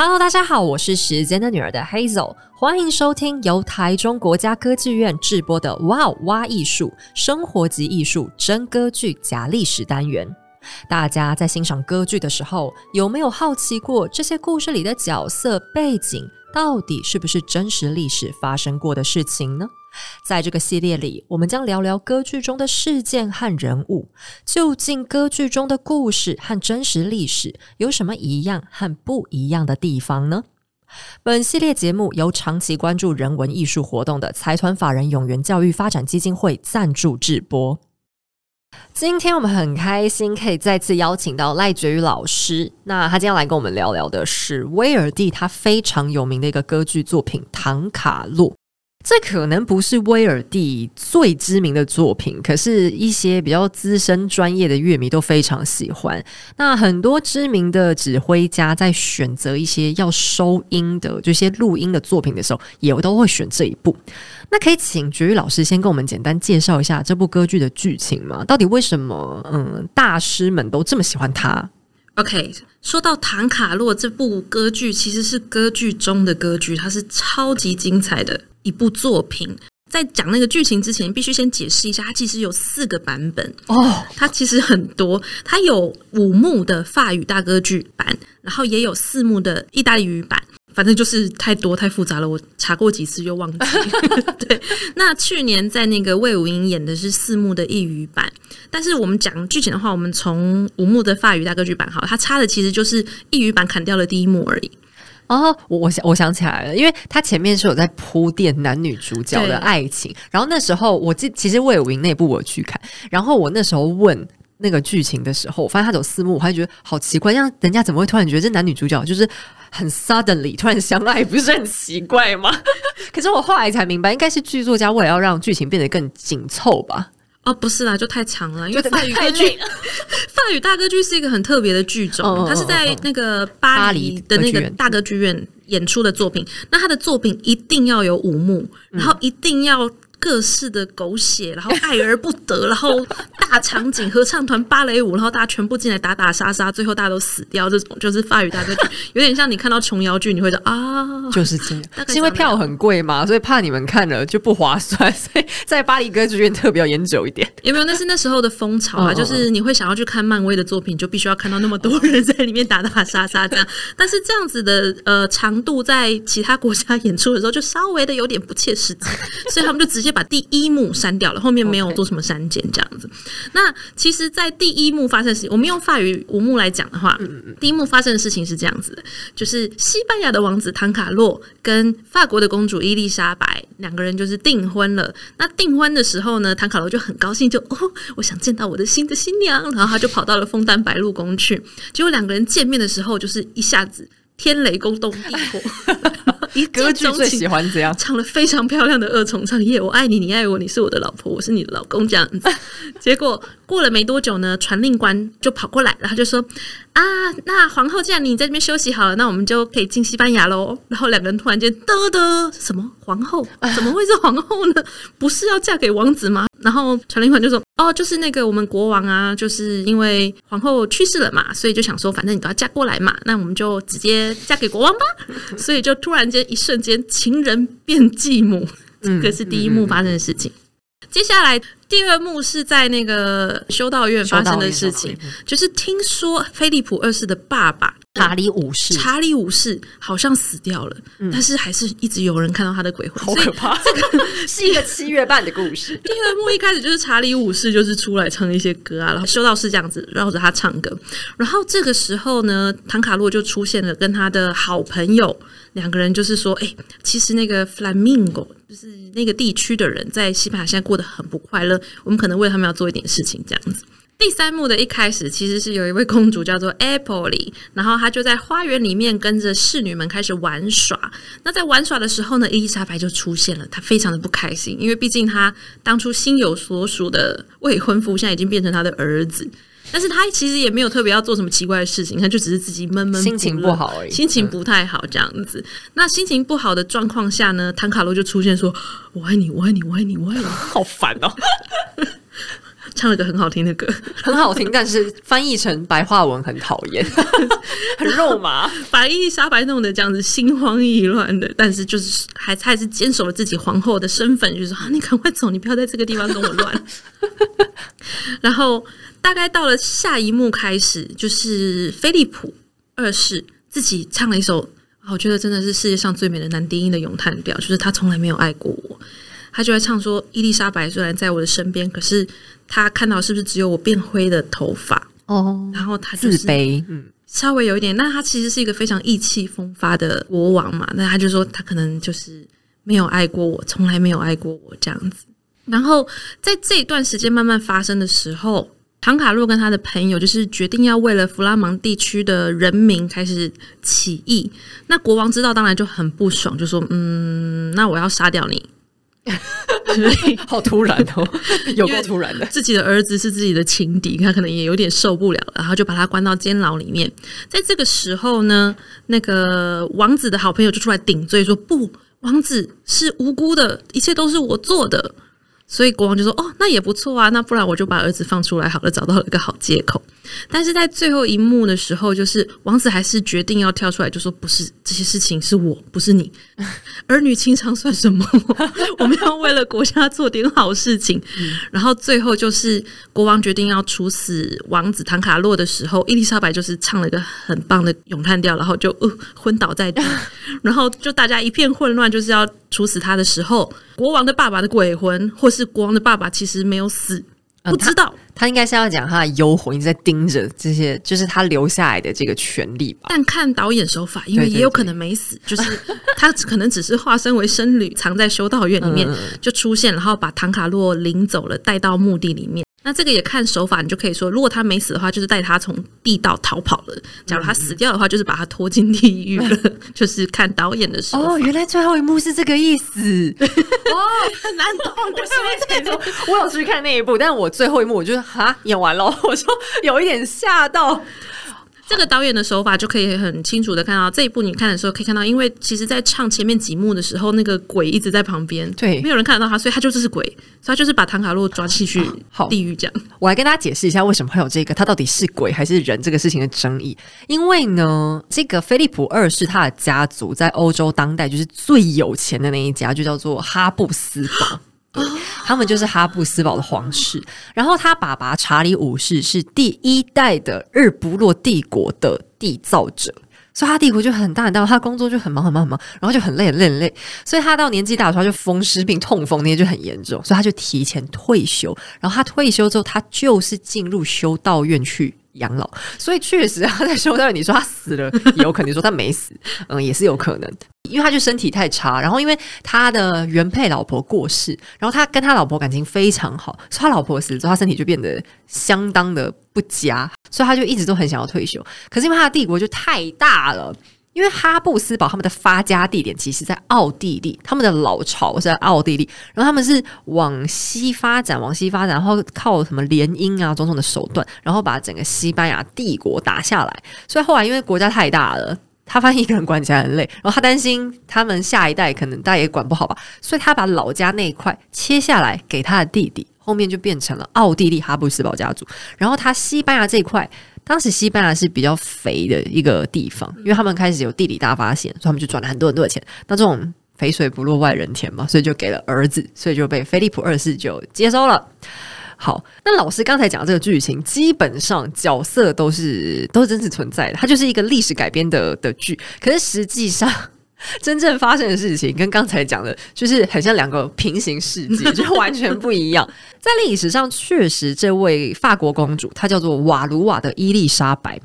Hello，大家好，我是时间的女儿的 Hazel，欢迎收听由台中国家歌剧院制播的《哇哇艺术生活级艺术真歌剧假历史》单元。大家在欣赏歌剧的时候，有没有好奇过这些故事里的角色背景到底是不是真实历史发生过的事情呢？在这个系列里，我们将聊聊歌剧中的事件和人物。究竟歌剧中的故事和真实历史有什么一样和不一样的地方呢？本系列节目由长期关注人文艺术活动的财团法人永源教育发展基金会赞助制播。今天我们很开心可以再次邀请到赖觉宇老师。那他今天来跟我们聊聊的是威尔第他非常有名的一个歌剧作品《唐卡洛》。这可能不是威尔第最知名的作品，可是，一些比较资深专业的乐迷都非常喜欢。那很多知名的指挥家在选择一些要收音的这些录音的作品的时候，也都会选这一部。那可以请觉瑜老师先跟我们简单介绍一下这部歌剧的剧情吗？到底为什么嗯大师们都这么喜欢它？OK，说到《唐卡洛》这部歌剧，其实是歌剧中的歌剧，它是超级精彩的。一部作品，在讲那个剧情之前，必须先解释一下，它其实有四个版本哦。它其实很多，它有五幕的法语大歌剧版，然后也有四幕的意大利语版，反正就是太多太复杂了。我查过几次就忘记。对，那去年在那个魏武英演的是四幕的意语版，但是我们讲剧情的话，我们从五幕的法语大歌剧版好，它差的其实就是意语版砍掉了第一幕而已。哦，我我想我想起来了，因为他前面是有在铺垫男女主角的爱情，然后那时候我记，其实魏武营那部我去看，然后我那时候问那个剧情的时候，我发现他走四幕，我还觉得好奇怪，让人家怎么会突然觉得这男女主角就是很 suddenly 突然相爱，不是很奇怪吗？可是我后来才明白，应该是剧作家为了要让剧情变得更紧凑吧。哦，不是啦，就太长了。因为法语歌剧，法语大歌剧是一个很特别的剧种，哦，它是在那个巴黎的那个大歌剧院演出的作品。那他的作品一定要有五幕，然后一定要。各式的狗血，然后爱而不得，然后大场景合唱团芭蕾舞，然后大家全部进来打打杀杀，最后大家都死掉，这种就是法语大歌剧，有点像你看到琼瑶剧，你会说啊，就是这样。是因为票很贵嘛，所以怕你们看了就不划算，所以在巴黎歌剧院特别要研究一点。有没有？那是那时候的风潮啊，就是你会想要去看漫威的作品，就必须要看到那么多人在里面打打杀杀这样。但是这样子的呃长度，在其他国家演出的时候，就稍微的有点不切实际，所以他们就直接。把第一幕删掉了，后面没有做什么删减，这样子。那其实，在第一幕发生的事情，我们用法语五幕来讲的话，嗯，第一幕发生的事情是这样子的，就是西班牙的王子唐卡洛跟法国的公主伊丽莎白两个人就是订婚了。那订婚的时候呢，唐卡洛就很高兴，就 哦，我想见到我的新的新娘，然后他就跑到了枫丹白露宫去。结果两个人见面的时候，就是一下子。天雷勾动地火，一歌剧最喜欢这样唱了非常漂亮的二重唱，耶！我爱你，你爱我，你是我的老婆，我是你的老公，这样子。结果过了没多久呢，传令官就跑过来，然后就说：“啊，那皇后，既然你在这边休息好了，那我们就可以进西班牙喽。”然后两个人突然间，嘚嘚，什么皇后？怎么会是皇后呢？不是要嫁给王子吗？然后传令官就说：“哦，就是那个我们国王啊，就是因为皇后去世了嘛，所以就想说，反正你都要嫁过来嘛，那我们就直接嫁给国王吧。所以就突然间一瞬间，情人变继母，这个是第一幕发生的事情。接下来第二幕是在那个修道院发生的事情，就是听说菲利普二世的爸爸。”查理五世，查理五世好像死掉了，嗯，但是还是一直有人看到他的鬼魂，好可怕！这个 是一个七月半的故事。第二幕一开始就是查理五世就是出来唱一些歌啊，然后修道士这样子绕着他唱歌，然后这个时候呢，唐卡洛就出现了，跟他的好朋友两个人就是说，哎，其实那个 Flamingo 就是那个地区的人在西班牙现在过得很不快乐，我们可能为他们要做一点事情，这样子。第三幕的一开始，其实是有一位公主叫做 Apple，然后她就在花园里面跟着侍女们开始玩耍。那在玩耍的时候呢，伊丽莎白就出现了，她非常的不开心，因为毕竟她当初心有所属的未婚夫现在已经变成她的儿子，但是她其实也没有特别要做什么奇怪的事情，她就只是自己闷闷心情不好而已，心情不太好这样子。那心情不好的状况下呢，唐卡洛就出现说：“我爱你，我爱你，我爱你，我爱你。” 好烦哦。唱了个很好听的歌，很好听，但是翻译成白话文很讨厌，很肉麻，把伊丽莎白弄得这样子心慌意乱的，但是就是还还是坚守了自己皇后的身份，就是说啊，你赶快走，你不要在这个地方跟我乱。然后大概到了下一幕开始，就是菲利普二世自己唱了一首，我觉得真的是世界上最美的男低音的咏叹调，就是他从来没有爱过我。他就在唱说：“伊丽莎白虽然在我的身边，可是他看到是不是只有我变灰的头发？哦，然后他、就是、自卑，嗯，稍微有一点。那他其实是一个非常意气风发的国王嘛。那他就说他可能就是没有爱过我，从来没有爱过我这样子。然后在这一段时间慢慢发生的时候，唐卡洛跟他的朋友就是决定要为了弗拉芒地区的人民开始起义。那国王知道当然就很不爽，就说：嗯，那我要杀掉你。”所 以好突然哦，有够突然的。自己的儿子是自己的情敌，他可能也有点受不了了，然后就把他关到监牢里面。在这个时候呢，那个王子的好朋友就出来顶罪说：“不，王子是无辜的，一切都是我做的。”所以国王就说：“哦，那也不错啊，那不然我就把儿子放出来好了，找到了一个好借口。”但是在最后一幕的时候，就是王子还是决定要跳出来，就说：“不是这些事情是我，不是你，儿女情长算什么？我们要为了国家做点好事情。”然后最后就是国王决定要处死王子唐卡洛的时候，伊丽莎白就是唱了一个很棒的咏叹调，然后就呃昏倒在地，然后就大家一片混乱，就是要处死他的时候，国王的爸爸的鬼魂或是。国王的爸爸其实没有死，不知道、嗯、他，他应该是要讲他的幽魂一直在盯着这些，就是他留下来的这个权利吧。但看导演手法，因为也有可能没死，对对对，就是他可能只是化身为僧侣，藏在修道院里面就出现，然后把唐卡洛领走了，带到墓地里面。那这个也看手法，你就可以说，如果他没死的话，就是带他从地道逃跑了；假如他死掉的话，就是把他拖进地狱了。嗯、就是看导演的时候。哦，原来最后一幕是这个意思。哦，很 难懂。我是不是我有去看那一部，但我最后一幕我就哈演完了，我说有一点吓到。这个导演的手法就可以很清楚的看到，这一部你看的时候可以看到，因为其实，在唱前面几幕的时候，那个鬼一直在旁边，对，没有人看得到他，所以他就是鬼，所以他就是把唐卡洛抓进去地狱这样。我来跟大家解释一下为什么会有这个，他到底是鬼还是人这个事情的争议。因为呢，这个菲利普二世他的家族在欧洲当代就是最有钱的那一家，就叫做哈布斯堡。他们就是哈布斯堡的皇室，然后他爸爸查理五世是第一代的日不落帝国的缔造者，所以他帝国就很大很大，他工作就很忙很忙很忙，然后就很累很累很累，所以他到年纪大的时候就风湿病、痛风那些就很严重，所以他就提前退休。然后他退休之后，他就是进入修道院去养老，所以确实他在修道院，你说他死了，有可能说他没死，嗯，也是有可能的。因为他就身体太差，然后因为他的原配老婆过世，然后他跟他老婆感情非常好，所以他老婆死了之后，他身体就变得相当的不佳，所以他就一直都很想要退休。可是因为他的帝国就太大了，因为哈布斯堡他们的发家地点其实在奥地利，他们的老巢是在奥地利，然后他们是往西发展，往西发展，然后靠什么联姻啊种种的手段，然后把整个西班牙帝国打下来。所以后来因为国家太大了。他发现一个人管起来很累，然后他担心他们下一代可能大家也管不好吧，所以他把老家那一块切下来给他的弟弟，后面就变成了奥地利哈布斯堡家族。然后他西班牙这一块，当时西班牙是比较肥的一个地方，因为他们开始有地理大发现，所以他们就赚了很多很多的钱。那这种肥水不落外人田嘛，所以就给了儿子，所以就被菲利普二世就接收了。好，那老师刚才讲的这个剧情，基本上角色都是都是真实存在的，它就是一个历史改编的的剧。可是实际上，真正发生的事情跟刚才讲的，就是很像两个平行世界，就 完全不一样。在历史上，确实这位法国公主，她叫做瓦卢瓦的伊丽莎白。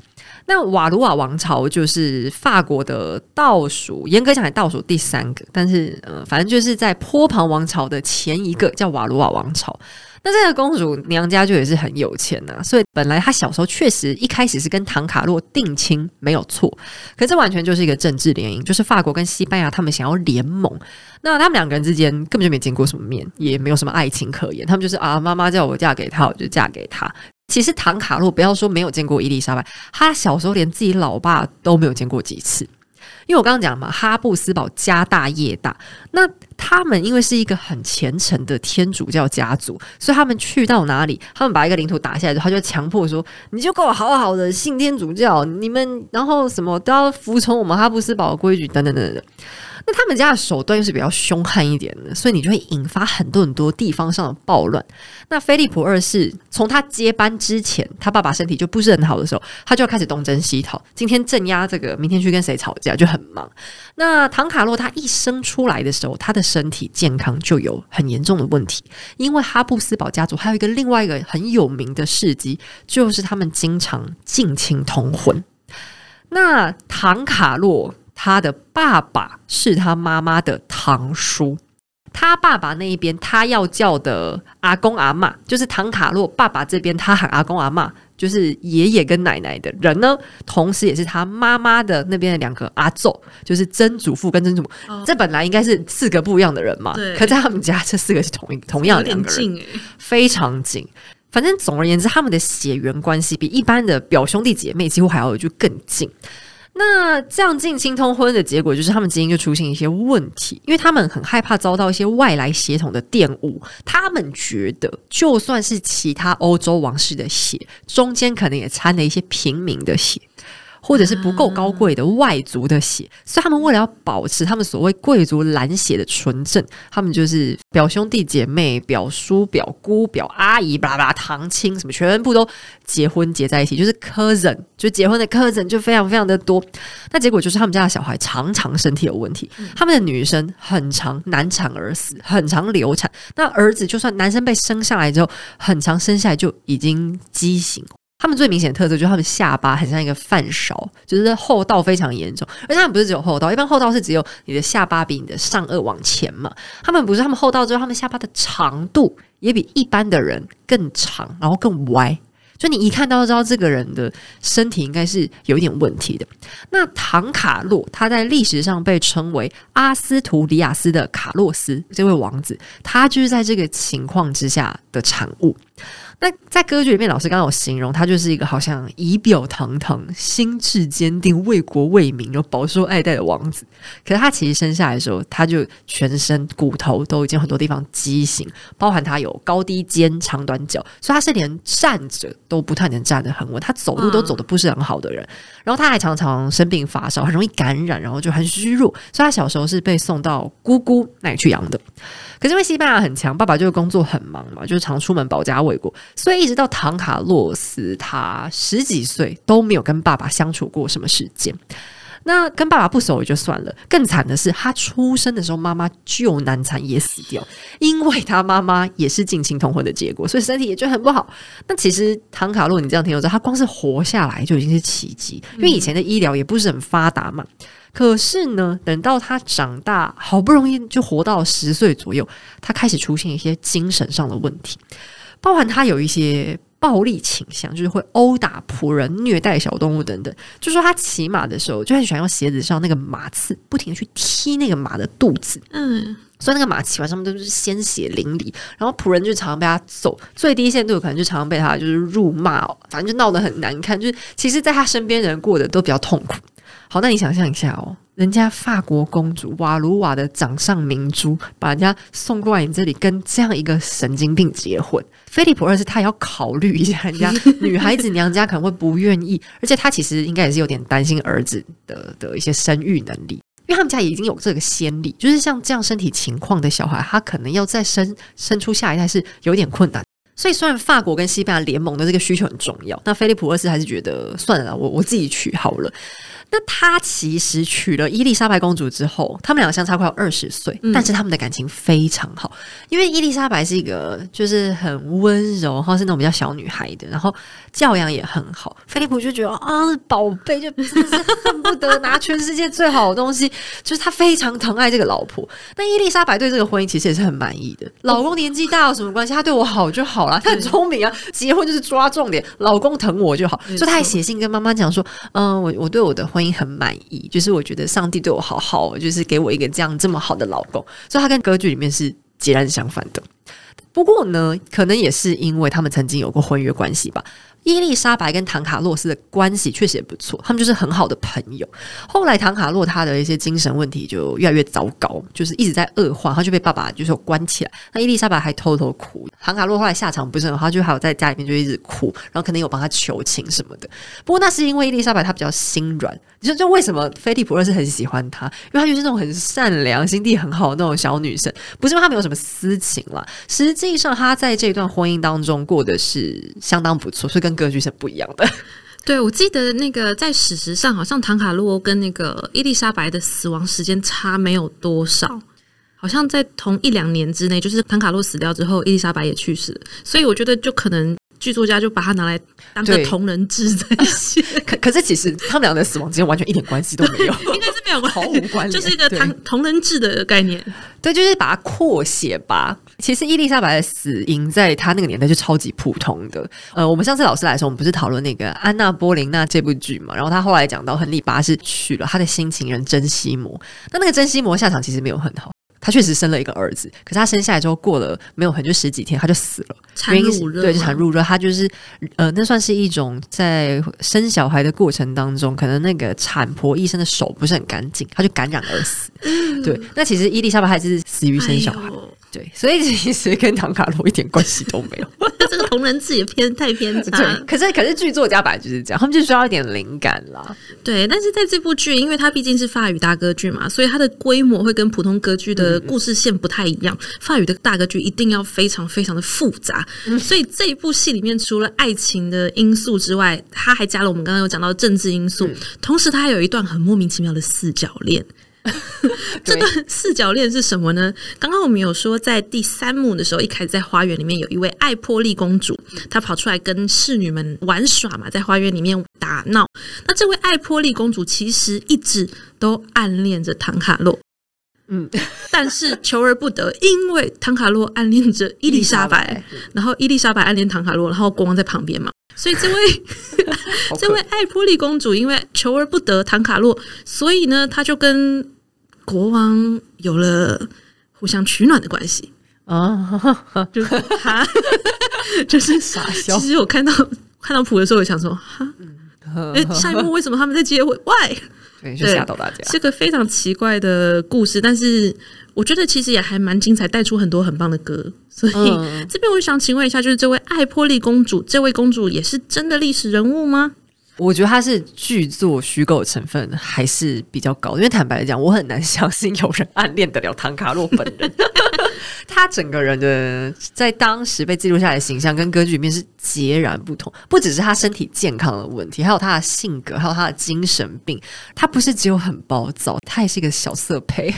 那瓦卢瓦王朝就是法国的倒数，严格讲来倒数第三个，但是呃，反正就是在波旁王朝的前一个叫瓦卢瓦王朝。那这个公主娘家就也是很有钱呐、啊，所以本来她小时候确实一开始是跟唐卡洛定亲没有错，可这完全就是一个政治联姻，就是法国跟西班牙他们想要联盟。那他们两个人之间根本就没见过什么面，也没有什么爱情可言，他们就是啊，妈妈叫我嫁给他，我就嫁给他。其实唐卡洛不要说没有见过伊丽莎白，他小时候连自己老爸都没有见过几次。因为我刚刚讲嘛，哈布斯堡家大业大，那他们因为是一个很虔诚的天主教家族，所以他们去到哪里，他们把一个领土打下来之后，他就强迫说：“你就给我好好的信天主教，你们然后什么都要服从我们哈布斯堡的规矩，等等等等。”那他们家的手段又是比较凶悍一点的，所以你就会引发很多很多地方上的暴乱。那菲利普二世从他接班之前，他爸爸身体就不是很好的时候，他就要开始东征西讨，今天镇压这个，明天去跟谁吵架，就很忙。那唐卡洛他一生出来的时候，他的身体健康就有很严重的问题，因为哈布斯堡家族还有一个另外一个很有名的事迹，就是他们经常近亲通婚。那唐卡洛。他的爸爸是他妈妈的堂叔，他爸爸那一边他要叫的阿公阿妈，就是唐卡洛爸爸这边他喊阿公阿妈，就是爷爷跟奶奶的人呢，同时也是他妈妈的那边的两个阿祖，就是曾祖父跟曾祖母。哦、这本来应该是四个不一样的人嘛，可在他们家这四个是同一同样的两个人，非常近。反正总而言之，他们的血缘关系比一般的表兄弟姐妹几乎还要就更近。那这样近亲通婚的结果，就是他们之间就出现一些问题，因为他们很害怕遭到一些外来血统的玷污。他们觉得，就算是其他欧洲王室的血，中间可能也掺了一些平民的血。或者是不够高贵的外族的血，所以他们为了要保持他们所谓贵族蓝血的纯正，他们就是表兄弟姐妹、表叔、表姑、表阿姨、巴拉巴拉堂亲什么，全部都结婚结在一起，就是 cousin，就结婚的 cousin 就非常非常的多。那结果就是他们家的小孩常常身体有问题，他们的女生很常难产而死，很常流产。那儿子就算男生被生下来之后，很常生下来就已经畸形。他们最明显的特色就是他们下巴很像一个饭勺，就是厚道非常严重。而他们不是只有厚道，一般厚道是只有你的下巴比你的上颚往前嘛。他们不是，他们厚道之后，他们下巴的长度也比一般的人更长，然后更歪。就你一看到就知道这个人的身体应该是有一点问题的。那唐卡洛他在历史上被称为阿斯图里亚斯的卡洛斯这位王子，他就是在这个情况之下的产物。那在歌剧里面，老师刚刚有形容他就是一个好像仪表堂堂、心智坚定、为国为民又饱受爱戴的王子。可是他其实生下来的时候，他就全身骨头都已经很多地方畸形，包含他有高低肩、长短脚，所以他是连站着都不太能站得很稳，他走路都走得不是很好的人。然后他还常常生病发烧，很容易感染，然后就很虚弱，所以他小时候是被送到姑姑那里去养的。可是因为西班牙很强，爸爸就工作很忙嘛，就是常出门保家卫国，所以一直到唐卡洛斯他十几岁都没有跟爸爸相处过什么时间。那跟爸爸不熟也就算了，更惨的是他出生的时候妈妈就难产也死掉，因为他妈妈也是近亲通婚的结果，所以身体也就很不好。那其实唐卡洛，你这样听我知道，他光是活下来就已经是奇迹，因为以前的医疗也不是很发达嘛。可是呢，等到他长大，好不容易就活到十岁左右，他开始出现一些精神上的问题，包含他有一些暴力倾向，就是会殴打仆人、虐待小动物等等。就说他骑马的时候，就很喜欢用鞋子上那个马刺，不停地去踢那个马的肚子。嗯，所以那个马骑完上面都是鲜血淋漓，然后仆人就常常被他揍，最低限度可能就常常被他就是辱骂，反正就闹得很难看。就是其实，在他身边的人过得都比较痛苦。好，那你想象一下哦，人家法国公主瓦卢瓦的掌上明珠，把人家送过来你这里，跟这样一个神经病结婚，菲利普二世他也要考虑一下人家女孩子娘家可能会不愿意，而且他其实应该也是有点担心儿子的 的一些生育能力，因为他们家已经有这个先例，就是像这样身体情况的小孩，他可能要再生生出下一代是有点困难。所以，虽然法国跟西班牙联盟的这个需求很重要，那菲利普二世还是觉得算了，我我自己娶好了。那他其实娶了伊丽莎白公主之后，他们两个相差快要二十岁，嗯、但是他们的感情非常好。因为伊丽莎白是一个就是很温柔，然后是那种比较小女孩的，然后教养也很好。菲利普就觉得啊，宝贝，就真的是恨不得拿全世界最好的东西，就是他非常疼爱这个老婆。那伊丽莎白对这个婚姻其实也是很满意的。老公年纪大有什么关系？他对我好就好了。他很聪明啊，结婚就是抓重点，老公疼我就好。所以他还写信跟妈妈讲说，嗯，我我对我的婚姻很满意，就是我觉得上帝对我好好，就是给我一个这样这么好的老公，所以他跟歌剧里面是截然相反的。不过呢，可能也是因为他们曾经有过婚约关系吧。伊丽莎白跟唐卡洛斯的关系确实也不错，他们就是很好的朋友。后来唐卡洛他的一些精神问题就越来越糟糕，就是一直在恶化，他就被爸爸就是关起来。那伊丽莎白还偷偷哭，唐卡洛后来下场不是很好，就还有在家里面就一直哭，然后可能有帮他求情什么的。不过那是因为伊丽莎白她比较心软。你说就为什么菲利普二世很喜欢她？因为她就是那种很善良、心地很好的那种小女生，不是因为她没有什么私情啦。实际上她在这段婚姻当中过的是相当不错，所以跟歌剧是不一样的。对，我记得那个在史实上，好像唐卡洛跟那个伊丽莎白的死亡时间差没有多少，好像在同一两年之内，就是唐卡洛死掉之后，伊丽莎白也去世了，所以我觉得就可能。剧作家就把它拿来当个同人志在写，可可是其实他们俩的死亡之间完全一点关系都没有，有关，毫无关联，就是一个同同人志的概念。对，就是把它扩写吧。其实伊丽莎白的死因在她那个年代就超级普通的。呃，我们上次老师来的时候，我们不是讨论那个安娜波琳娜这部剧嘛？然后他后来讲到亨利八世娶了他的新情人珍西摩，那那个珍西摩下场其实没有很好。他确实生了一个儿子，可是他生下来之后过了没有很就十几天他就死了，产褥热，对，就产褥热。他就是呃，那算是一种在生小孩的过程当中，可能那个产婆医生的手不是很干净，他就感染而死。嗯、对，那其实伊丽莎白还是死于生小孩。哎对，所以其实跟唐卡罗一点关系都没有。这个同人字也偏太偏差。对，可是可是剧作家本来就是这样，他们就需要一点灵感啦。对，但是在这部剧，因为它毕竟是法语大歌剧嘛，所以它的规模会跟普通歌剧的故事线不太一样。嗯、法语的大歌剧一定要非常非常的复杂，嗯、所以这一部戏里面除了爱情的因素之外，它还加了我们刚刚有讲到的政治因素，嗯、同时它还有一段很莫名其妙的四角恋。这段四角恋是什么呢？刚刚我们有说，在第三幕的时候，一开始在花园里面有一位爱波利公主，她跑出来跟侍女们玩耍嘛，在花园里面打闹。那这位爱波利公主其实一直都暗恋着唐卡洛，嗯，但是求而不得，因为唐卡洛暗恋着伊丽莎白，然后伊丽莎白暗恋唐卡洛，然后国王在旁边嘛，所以这位 这位爱波利公主因为求而不得唐卡洛，所以呢，她就跟国王有了互相取暖的关系啊，就是他 就是傻笑。其实我看到看到谱的时候，我想说哈，哎，下一幕为什么他们在结尾？Why？对，就吓到大家。是个非常奇怪的故事，但是我觉得其实也还蛮精彩，带出很多很棒的歌。所以这边我想请问一下，就是这位爱波利公主，这位公主也是真的历史人物吗？我觉得他是剧作虚构成分还是比较高，因为坦白来讲，我很难相信有人暗恋得了唐卡洛本人。他整个人的在当时被记录下来的形象跟歌剧里面是截然不同，不只是他身体健康的问题，还有他的性格，还有他的精神病。他不是只有很暴躁，他也是一个小色胚。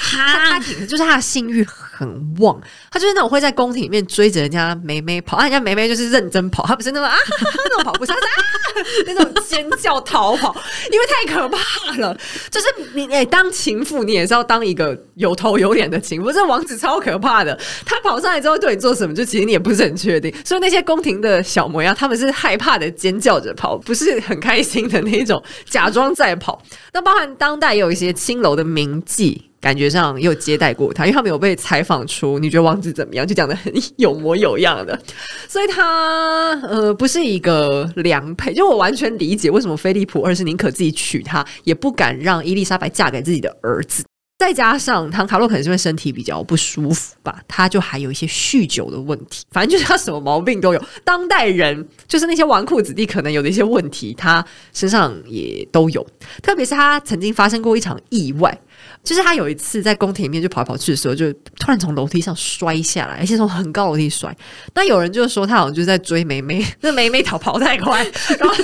他他就是他的性欲很旺，他就是那种会在宫廷里面追着人家梅梅跑，啊，人家梅梅就是认真跑，他不是那种啊那种跑步，他是啊那种尖叫逃跑，因为太可怕了。就是你哎，当情妇你也是要当一个有头有脸的情妇，这王子超可怕的，他跑上来之后对你做什么，就其实你也不是很确定。所以那些宫廷的小模样，他们是害怕的尖叫着跑，不是很开心的那种，假装在跑。那包含当代也有一些青楼的名妓。感觉上又接待过他，因为他没有被采访出你觉得王子怎么样，就讲得很有模有样的，所以他呃不是一个良配。就我完全理解为什么菲利普二世宁可自己娶她，也不敢让伊丽莎白嫁给自己的儿子。再加上唐卡洛可能是因为身体比较不舒服吧，他就还有一些酗酒的问题，反正就是他什么毛病都有。当代人就是那些纨绔子弟可能有的一些问题，他身上也都有。特别是他曾经发生过一场意外。就是他有一次在宫廷里面就跑来跑去的时候，就突然从楼梯上摔下来，而且从很高楼梯摔。那有人就说他好像就在追妹妹，那妹妹逃跑太快，然后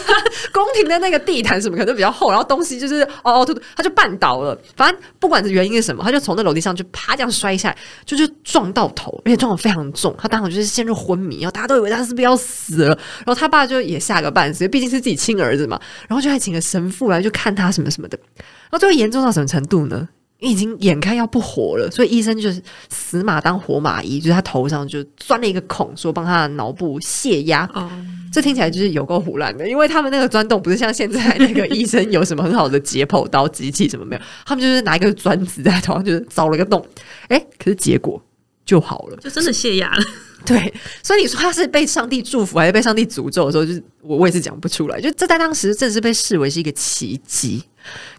宫廷的那个地毯什么可能都比较厚，然后东西就是哦哦突突，他就绊倒了。反正不管是原因是什么，他就从那楼梯上就啪这样摔下来，就就撞到头，而且撞得非常重。他当场就是陷入昏迷，然后大家都以为他是不是要死了。然后他爸就也吓个半死，毕竟是自己亲儿子嘛。然后就还请了神父来就看他什么什么的。然后最后严重到什么程度呢？已经眼看要不活了，所以医生就是死马当活马医，就是他头上就钻了一个孔，说帮他的脑部泄压。哦，这听起来就是有够胡乱的，因为他们那个钻洞不是像现在那个医生有什么很好的解剖刀机器什么没有，他们就是拿一个钻子在头上就是凿了个洞，哎，可是结果就好了，就真的泄压了。对，所以你说他是被上帝祝福还是被上帝诅咒的时候，就是我我也是讲不出来。就这在当时正是被视为是一个奇迹。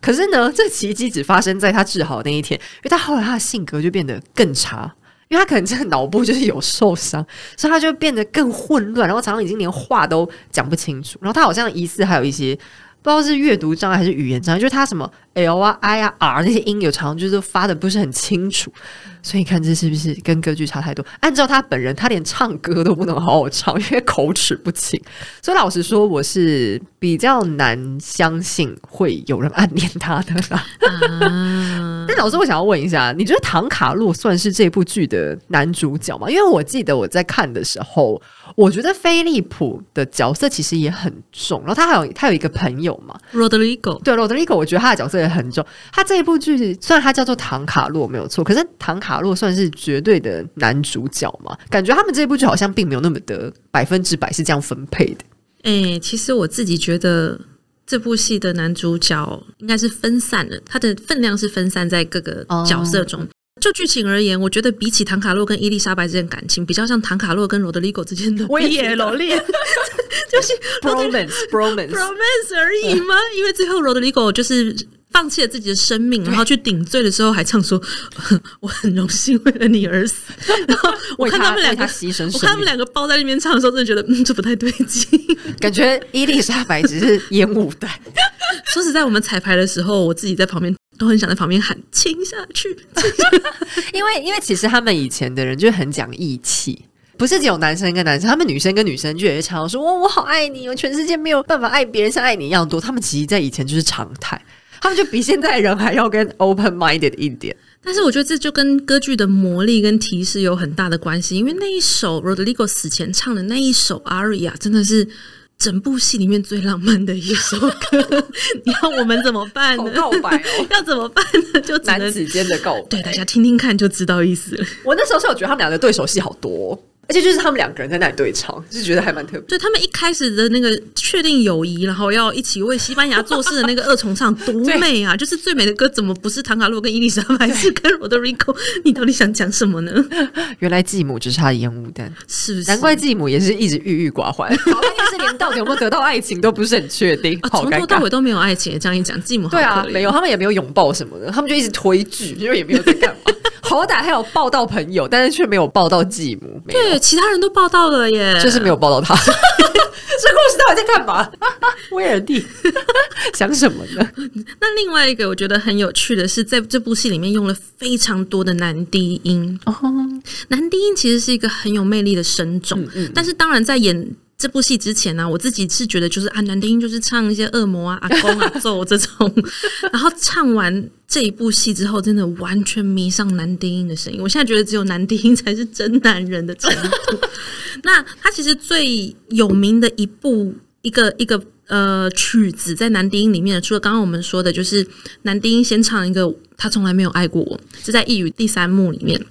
可是呢，这奇迹只发生在他治好的那一天，因为他后来他的性格就变得更差。因为他可能真的脑部就是有受伤，所以他就变得更混乱，然后常常已经连话都讲不清楚。然后他好像疑似还有一些不知道是阅读障碍还是语言障碍，就是他什么 L 啊 I 啊 R 那些音有常常就是发的不是很清楚。所以你看这是不是跟歌剧差太多？按照他本人，他连唱歌都不能好好唱，因为口齿不清。所以老实说，我是比较难相信会有人暗恋他的啦。啊但老师，我想要问一下，你觉得唐卡洛算是这部剧的男主角吗？因为我记得我在看的时候，我觉得菲利普的角色其实也很重。然后他还有他有一个朋友嘛，Rodrigo。对，Rodrigo，我觉得他的角色也很重。他这一部剧虽然他叫做唐卡洛没有错，可是唐卡洛算是绝对的男主角嘛？感觉他们这部剧好像并没有那么的百分之百是这样分配的。哎、欸，其实我自己觉得。这部戏的男主角应该是分散的，他的分量是分散在各个角色中。Oh. 就剧情而言，我觉得比起唐卡洛跟伊丽莎白之间感情，比较像唐卡洛跟罗德里戈之间的威也罗列，就是 bromance bromance bromance 而已吗？因为最后罗德里戈就是。放弃了自己的生命，然后去顶罪的时候，还唱说：“ 我很荣幸为了你而死。”然后我看他们两个牺牲，我看他们两个抱在那边唱的时候，真的觉得嗯，这不太对劲。感觉伊丽莎白只是烟雾弹。说实在，我们彩排的时候，我自己在旁边都很想在旁边喊“亲下去”，因为因为其实他们以前的人就很讲义气，不是只有男生跟男生，他们女生跟女生就也常常说：“我我好爱你，我全世界没有办法爱别人像爱你一样多。”他们其实，在以前就是常态。他们就比现在人还要更 open minded 一点，但是我觉得这就跟歌剧的魔力跟提示有很大的关系，因为那一首 Rodrigo 死前唱的那一首 Aria 真的是整部戏里面最浪漫的一首歌。你要我们怎么办呢？告白哦，要怎么办呢？就只能男子间的告白，对，大家听听看就知道意思了。我那时候是有觉得他们俩的对手戏好多。而且就是他们两个人在那里对唱，就觉得还蛮特别。就他们一开始的那个确定友谊，然后要一起为西班牙做事的那个二重唱，多美啊！就是最美的歌，怎么不是唐卡洛跟伊丽莎白，是跟罗德里戈？你到底想讲什么呢？原来继母只是他的烟雾弹，是不是？难怪继母也是一直郁郁寡欢。好像也是连到底有没有得到爱情都不是很确定，从、啊、头到尾都没有爱情。这样一讲，继母对啊，没有，他们也没有拥抱什么的，他们就一直推拒，因为也没有在干嘛。好歹还有抱到朋友，但是却没有抱到继母。对，其他人都报道了耶，就是没有报道他。这故事到底在干嘛？威尔第 想什么呢？那另外一个我觉得很有趣的是，在这部戏里面用了非常多的男低音。哦，男低音其实是一个很有魅力的声种，嗯嗯，但是当然在演。这部戏之前呢、我自己是觉得就是啊，男低音就是唱一些恶魔啊、阿公啊、咒这种，然后唱完这一部戏之后，真的完全迷上男低音的声音。我现在觉得只有男低音才是真男人的程度。那他其实最有名的一部一个一个呃曲子，在男低音里面，除了刚刚我们说的，就是男低音先唱一个他从来没有爱过我，是在《异语》第三幕里面。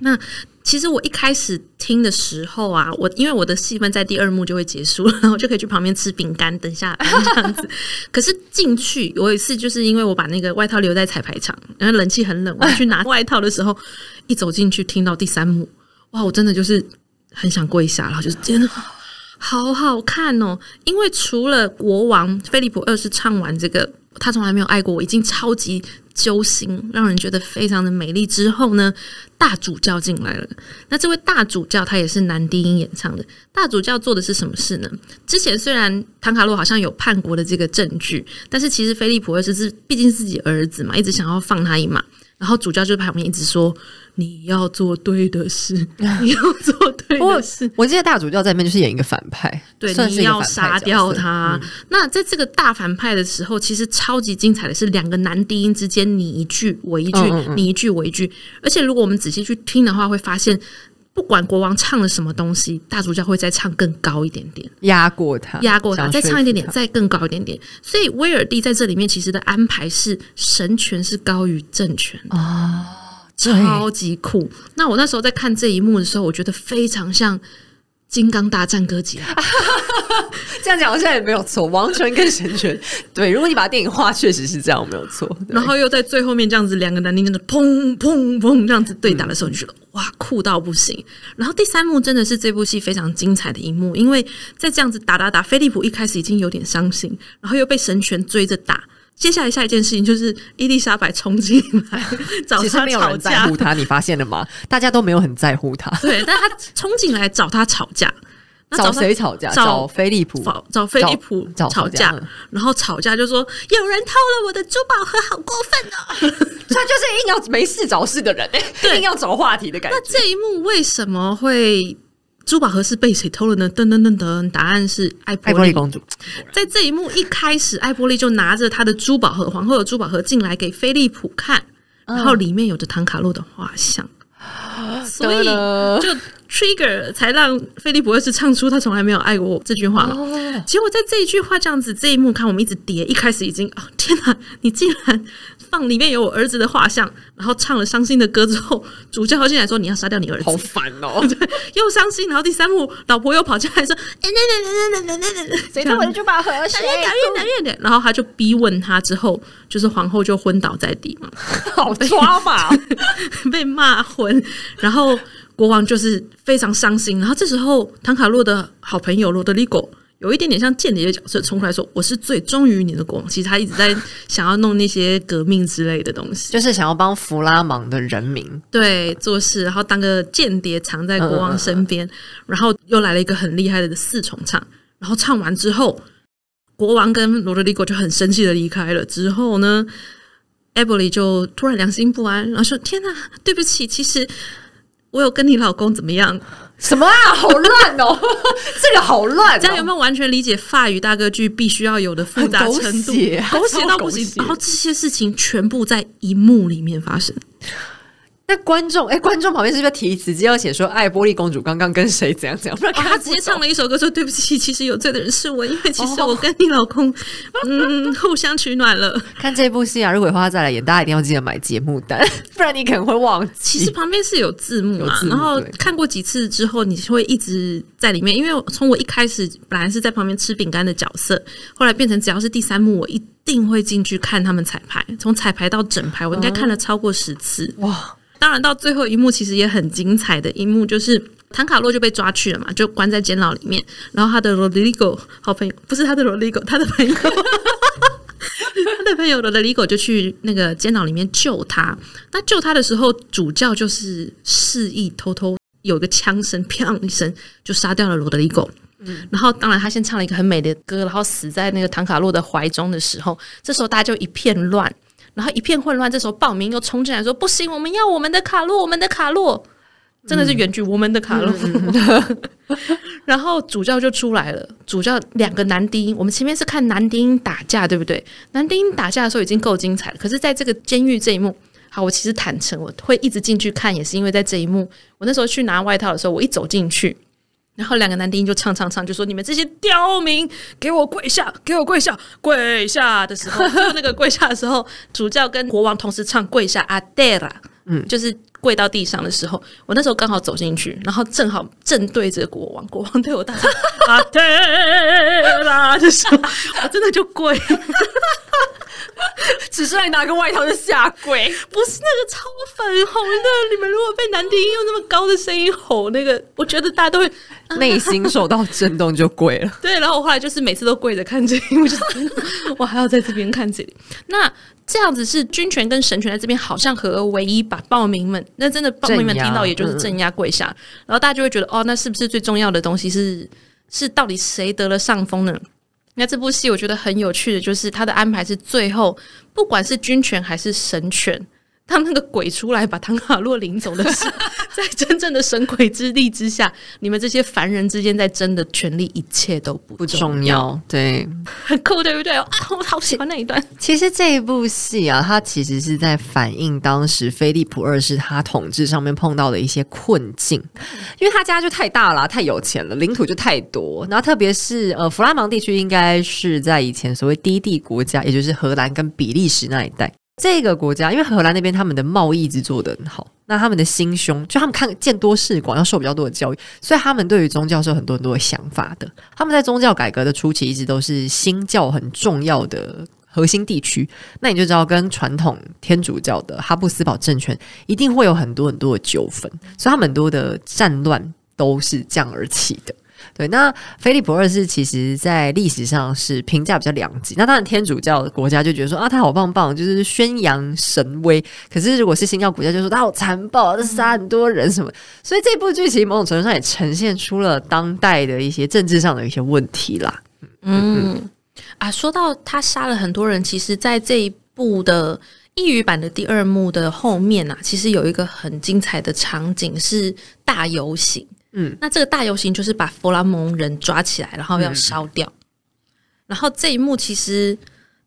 那其实我一开始听的时候啊，我因为我的戏份在第二幕就会结束了，然后就可以去旁边吃饼干，等下这样子。可是进去，我有一次就是因为我把那个外套留在彩排场，然后冷气很冷，我去拿 外套的时候，一走进去听到第三幕，哇，我真的就是很想跪下，然后就是真的好好看哦。因为除了国王菲利普二世唱完这个，他从来没有爱过我，已经超级。揪心，让人觉得非常的美丽。之后呢，大主教进来了。那这位大主教他也是男低音演唱的。大主教做的是什么事呢？之前虽然唐卡洛好像有叛国的这个证据，但是其实菲利普二世是毕竟自己儿子嘛，一直想要放他一马。然后主教就旁边一直说。你要做对的事，你要做对的事。我记得大主教在里面就是演一个反派，对，你要杀掉他。嗯、那在这个大反派的时候，其实超级精彩的是两个男低音之间你一句我一句，嗯嗯嗯你一句我一句。而且如果我们仔细去听的话，会发现不管国王唱了什么东西，大主教会再唱更高一点点，压过他，压过他，再唱一点点，再更高一点点。所以威尔第在这里面其实的安排是神权是高于政权哦。超级酷！那我那时候在看这一幕的时候，我觉得非常像金刚大战哥吉拉，这样讲好像也没有错。王权跟神权，对，如果你把电影画，确实是这样，没有错。然后又在最后面这样子，两个男丁真的砰砰砰这样子对打的时候，你就觉得哇，酷到不行。然后第三幕真的是这部戏非常精彩的一幕，因为在这样子打打打，菲利普一开始已经有点伤心，然后又被神权追着打。接下来下一件事情就是伊丽莎白冲进来 找他吵架，其实没有人在乎他，你发现了吗？大家都没有很在乎他。对，但他冲进来找他吵架，找谁吵架？找菲利普，找菲利普吵架，然后吵架就说有人偷了我的珠宝盒，好过分哦！他就是硬要没事找事的人，对，硬要找话题的感觉。那这一幕为什么会？珠宝盒是被谁偷了呢？噔噔噔噔，答案是艾波利公主。在这一幕一开始，艾波利就拿着她的珠宝盒，皇后的珠宝盒进来给菲利普看，然后里面有着唐卡洛的画像，所以就 trigger 才让菲利普二世唱出他从来没有爱过我这句话。结果在这一句话这样子这一幕看，我们一直叠，一开始已经哦天哪，你竟然！放里面有我儿子的画像，然后唱了伤心的歌之后，主教进来说：“你要杀掉你儿子。”好烦哦！对，又伤心。然后第三幕，老婆又跑进来说：“哎，那那那那那那那，谁偷我的珠宝盒？谁？远点，远点。”然后他就逼问他，之后就是皇后就昏倒在地嘛，好抓嘛，被骂昏。然后国王就是非常伤心。然后这时候，唐卡洛的好朋友罗德里戈。有一点点像间谍的角色冲出来说：“我是最忠于你的国王。”其实他一直在想要弄那些革命之类的东西，就是想要帮弗拉芒的人民对做事，然后当个间谍藏在国王身边。嗯、然后又来了一个很厉害的四重唱，然后唱完之后，国王跟罗德里戈就很生气的离开了。之后呢，艾伯里就突然良心不安，然后说：“天哪，对不起，其实我有跟你老公怎么样？”什么啊？好乱哦！这个好乱、哦，这样有没有完全理解法语大歌剧必须要有的复杂程度？狗血到不行，然后这些事情全部在一幕里面发生。那观众哎，观众旁边是不是提直接要写说艾波利公主刚刚跟谁怎样怎样？不然他直接唱了一首歌说对不起，其实有罪的人是我，因为其实我跟你老公嗯互相取暖了。看这部戏啊，如果花再来演，大家一定要记得买节目单，不然你可能会忘记。其实旁边是有字幕嘛，然后看过几次之后，你会一直在里面。因为从我一开始本来是在旁边吃饼干的角色，后来变成只要是第三幕，我一定会进去看他们彩排，从彩排到整排，我应该看了超过十次哇。当然，到最后一幕其实也很精彩的一幕，就是唐卡洛就被抓去了嘛，就关在监牢里面。然后他的罗德里戈好朋友，不是他的罗德里戈，他的朋友，他的朋友罗德里戈就去那个监牢里面救他。那救他的时候，主教就是示意偷偷有个枪声，砰一声就杀掉了罗德里戈。嗯，然后当然他先唱了一个很美的歌，然后死在那个唐卡洛的怀中的时候，这时候大家就一片乱。然后一片混乱，这时候暴民又冲进来说：“不行，我们要我们的卡洛，我们的卡洛，真的是原句，我们的卡洛。嗯” 然后主教就出来了，主教两个男低音，我们前面是看男低音打架，对不对？男低音打架的时候已经够精彩了，可是在这个监狱这一幕，好，我其实坦诚，我会一直进去看，也是因为在这一幕，我那时候去拿外套的时候，我一走进去。然后两个男低音就唱唱唱，就说：“你们这些刁民，给我跪下，给我跪下，跪下的时候，就那个跪下的时候，主教跟国王同时唱跪下阿黛拉，嗯，就是跪到地上的时候，我那时候刚好走进去，然后正好正对着国王，国王对我大声 阿黛拉的时候，我真的就跪。” 只是来拿个外套就下跪，不是那个超粉红的。你们如果被男低音用那么高的声音吼，那个我觉得大家都会 内心受到震动就跪了。对，然后我后来就是每次都跪着看这里，因为就是我还要在这边看这里。那这样子是军权跟神权在这边好像合而为一，把暴民们那真的暴民们听到也就是镇压跪下，然后大家就会觉得哦，那是不是最重要的东西是是到底谁得了上风呢？那这部戏我觉得很有趣的就是他的安排是最后，不管是军权还是神权。当那个鬼出来把唐卡洛领走的时候，在真正的神鬼之力之下，你们这些凡人之间在争的权利，一切都不重要。重要对，很酷，对不对？啊，我好喜欢那一段。其实这一部戏啊，它其实是在反映当时菲利普二世他统治上面碰到的一些困境，因为他家就太大了，太有钱了，领土就太多。然后特别是呃，弗拉芒地区应该是在以前所谓低地国家，也就是荷兰跟比利时那一带。这个国家，因为荷兰那边他们的贸易一直做得很好，那他们的心胸，就他们看见多识广，要受比较多的教育，所以他们对于宗教是有很多很多的想法的。他们在宗教改革的初期，一直都是新教很重要的核心地区。那你就知道，跟传统天主教的哈布斯堡政权一定会有很多很多的纠纷，所以他们很多的战乱都是这样而起的。对，那菲利普二世其实在历史上是评价比较两极。那当然，天主教的国家就觉得说啊，他好棒棒，就是宣扬神威。可是如果是新教国家，就说他好残暴，他杀很多人什么。所以这部剧其实某种程度上也呈现出了当代的一些政治上的一些问题啦。嗯，嗯啊，说到他杀了很多人，其实在这一部的异语版的第二幕的后面啊，其实有一个很精彩的场景是大游行。嗯，那这个大游行就是把弗拉蒙人抓起来，然后要烧掉。嗯、然后这一幕其实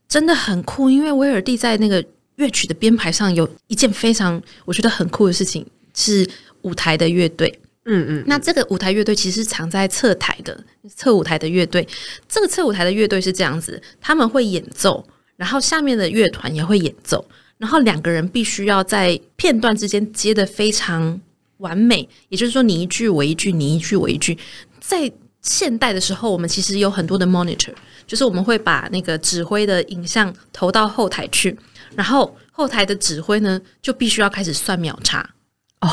真的很酷，因为威尔第在那个乐曲的编排上有一件非常我觉得很酷的事情，是舞台的乐队。嗯嗯，那这个舞台乐队其实是藏在侧台的侧舞台的乐队。这个侧舞台的乐队是这样子，他们会演奏，然后下面的乐团也会演奏，然后两个人必须要在片段之间接的非常。完美，也就是说，你一句我一句，你一句我一句。在现代的时候，我们其实有很多的 monitor，就是我们会把那个指挥的影像投到后台去，然后后台的指挥呢，就必须要开始算秒差。哦，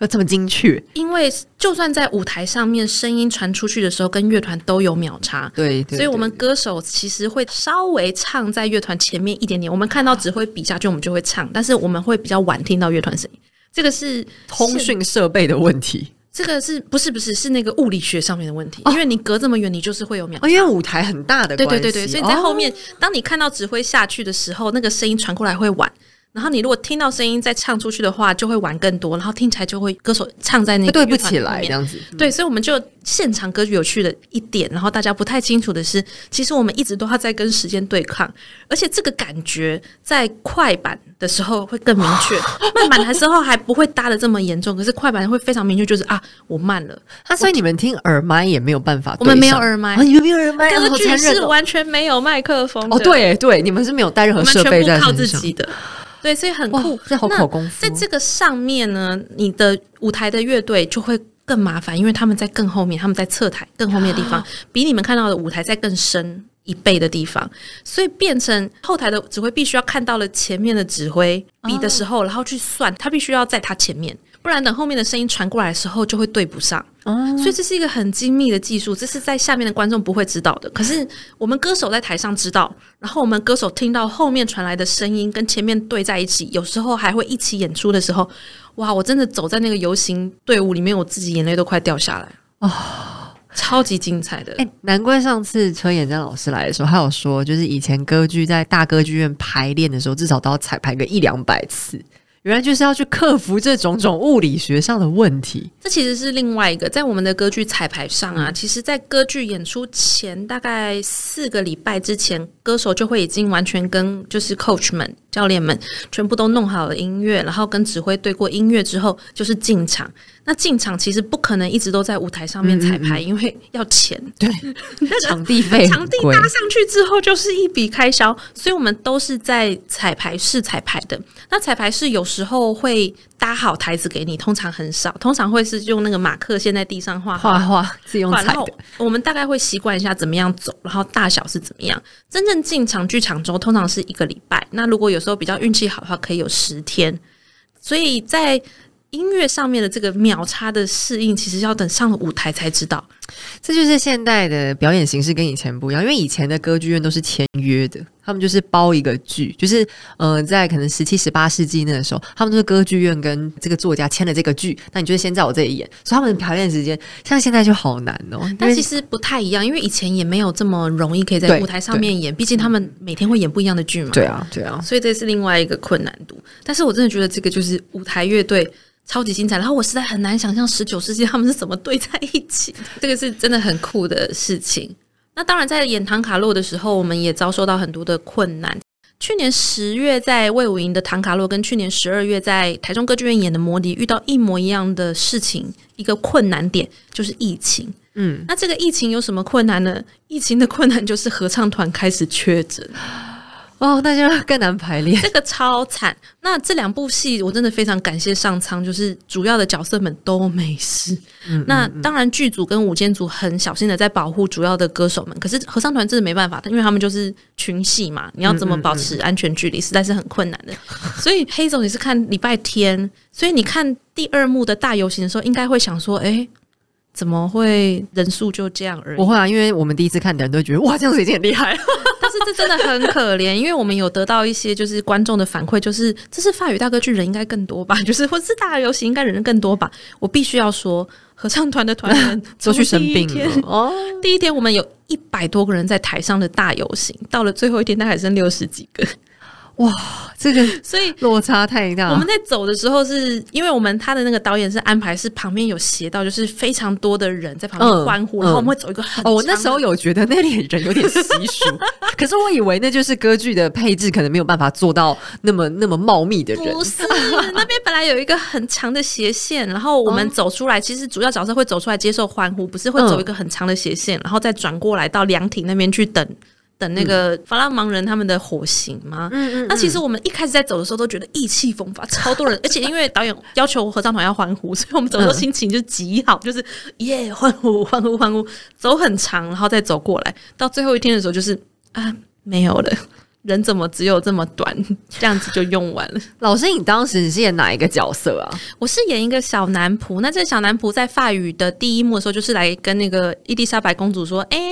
要这么精确？因为就算在舞台上面，声音传出去的时候，跟乐团都有秒差。对，所以我们歌手其实会稍微唱在乐团前面一点点。我们看到指挥比下去，我们就会唱，但是我们会比较晚听到乐团声音。这个是通讯设备的问题，这个是不是不是是那个物理学上面的问题？哦、因为你隔这么远，你就是会有秒。哦，因为舞台很大的关系，对对对对，所以你在后面，哦、当你看到指挥下去的时候，那个声音传过来会晚。然后你如果听到声音再唱出去的话，就会玩更多，然后听起来就会歌手唱在那个对不起来这样子。嗯、对，所以我们就现场歌曲有趣的一点，然后大家不太清楚的是，其实我们一直都要在跟时间对抗，而且这个感觉在快板的时候会更明确，慢板的时候还不会搭的这么严重，可是快板会非常明确，就是啊，我慢了。那所以你们听耳麦也没有办法，我们没有耳麦，啊、你们没有耳麦，歌剧是完全没有麦克风。哦，对对，你们是没有带任何设备在身上，靠自己的。对，所以很酷。这好考功夫。在这个上面呢，你的舞台的乐队就会更麻烦，因为他们在更后面，他们在侧台更后面的地方，比你们看到的舞台在更深一倍的地方，所以变成后台的指挥必须要看到了前面的指挥比的时候，然后去算，他必须要在他前面。不然等后面的声音传过来的时候就会对不上，哦，所以这是一个很精密的技术，这是在下面的观众不会知道的。可是我们歌手在台上知道，然后我们歌手听到后面传来的声音跟前面对在一起，有时候还会一起演出的时候，哇！我真的走在那个游行队伍里面，我自己眼泪都快掉下来哦，超级精彩的。哎、欸，难怪上次车妍詹老师来的时候，他有说，就是以前歌剧在大歌剧院排练的时候，至少都要彩排个一两百次。原来就是要去克服这种种物理学上的问题。这其实是另外一个，在我们的歌剧彩排上啊，其实，在歌剧演出前大概四个礼拜之前，歌手就会已经完全跟就是 coach 们、教练们全部都弄好了音乐，然后跟指挥对过音乐之后，就是进场。那进场其实不可能一直都在舞台上面彩排，嗯嗯，因为要钱。对，场地费，场地搭上去之后就是一笔开销，所以我们都是在彩排室彩排的。那彩排室有时候会搭好台子给你，通常很少，通常会是用那个马克先在地上画画画，自己用彩的。我们大概会习惯一下怎么样走，然后大小是怎么样。真正进场剧场中，通常是一个礼拜。那如果有时候比较运气好的话，可以有十天。所以在音乐上面的这个秒差的适应，其实要等上了舞台才知道。这就是现代的表演形式跟以前不一样，因为以前的歌剧院都是签约的，他们就是包一个剧，就是呃，在可能十七、十八世纪那个时候，他们都是歌剧院跟这个作家签了这个剧，那你就是先在我这里演，所以他们的排练时间像现在就好难哦。但其实不太一样，因为以前也没有这么容易可以在舞台上面演，毕竟他们每天会演不一样的剧嘛。对啊，对啊，所以这是另外一个困难度。但是我真的觉得这个就是舞台乐队。超级精彩，然后我实在很难想象十九世纪他们是怎么对在一起的，这个是真的很酷的事情。那当然，在演唐卡洛的时候，我们也遭受到很多的困难。去年十月在魏武营的唐卡洛，跟去年十二月在台中歌剧院演的魔笛，遇到一模一样的事情，一个困难点就是疫情。嗯，那这个疫情有什么困难呢？疫情的困难就是合唱团开始确诊。哦，那就更难排练，这个超惨。那这两部戏我真的非常感谢上苍，就是主要的角色们都没事。嗯，那当然剧组跟舞间组很小心的在保护主要的歌手们，可是合唱团真的没办法，因为他们就是群戏嘛，你要怎么保持安全距离，实在是很困难的。所以黑总你是看礼拜天，所以你看第二幕的大游行的时候，应该会想说，哎。怎么会人数就这样而已？不会啊，因为我们第一次看的人都觉得哇，这样子已经很厉害了。这真的很可怜，因为我们有得到一些就是观众的反馈，就是这是法语大歌剧人应该更多吧，就是或是大游行应该人更多吧。我必须要说，合唱团的团员 都去生病了哦。第一天我们有一百多个人在台上的大游行，到了最后一天，他还剩六十几个。哇，这个 所以落差太大。我们在走的时候是，是因为我们他的那个导演是安排是旁边有斜道，就是非常多的人在旁边欢呼，嗯、然后我们会走一个很哦，我那时候有觉得那里人有点稀疏，可是我以为那就是歌剧的配置，可能没有办法做到那么那么茂密的人。不是，那边本来有一个很长的斜线，然后我们走出来，其实主要角色会走出来接受欢呼，不是会走一个很长的斜线，然后再转过来到凉亭那边去等。等那个法拉芒人他们的火刑吗？嗯嗯。那其实我们一开始在走的时候都觉得意气风发，超多人，而且因为导演要求合唱团要欢呼，所以我们走的时候心情就极好，就是耶，欢呼欢呼欢呼，走很长，然后再走过来，到最后一天的时候就是啊，没有了。人怎么只有这么短？这样子就用完了。老师，你当时是演哪一个角色啊？我是演一个小男仆。那这个小男仆在法语的第一幕的时候，就是来跟那个伊丽莎白公主说：“哎、欸，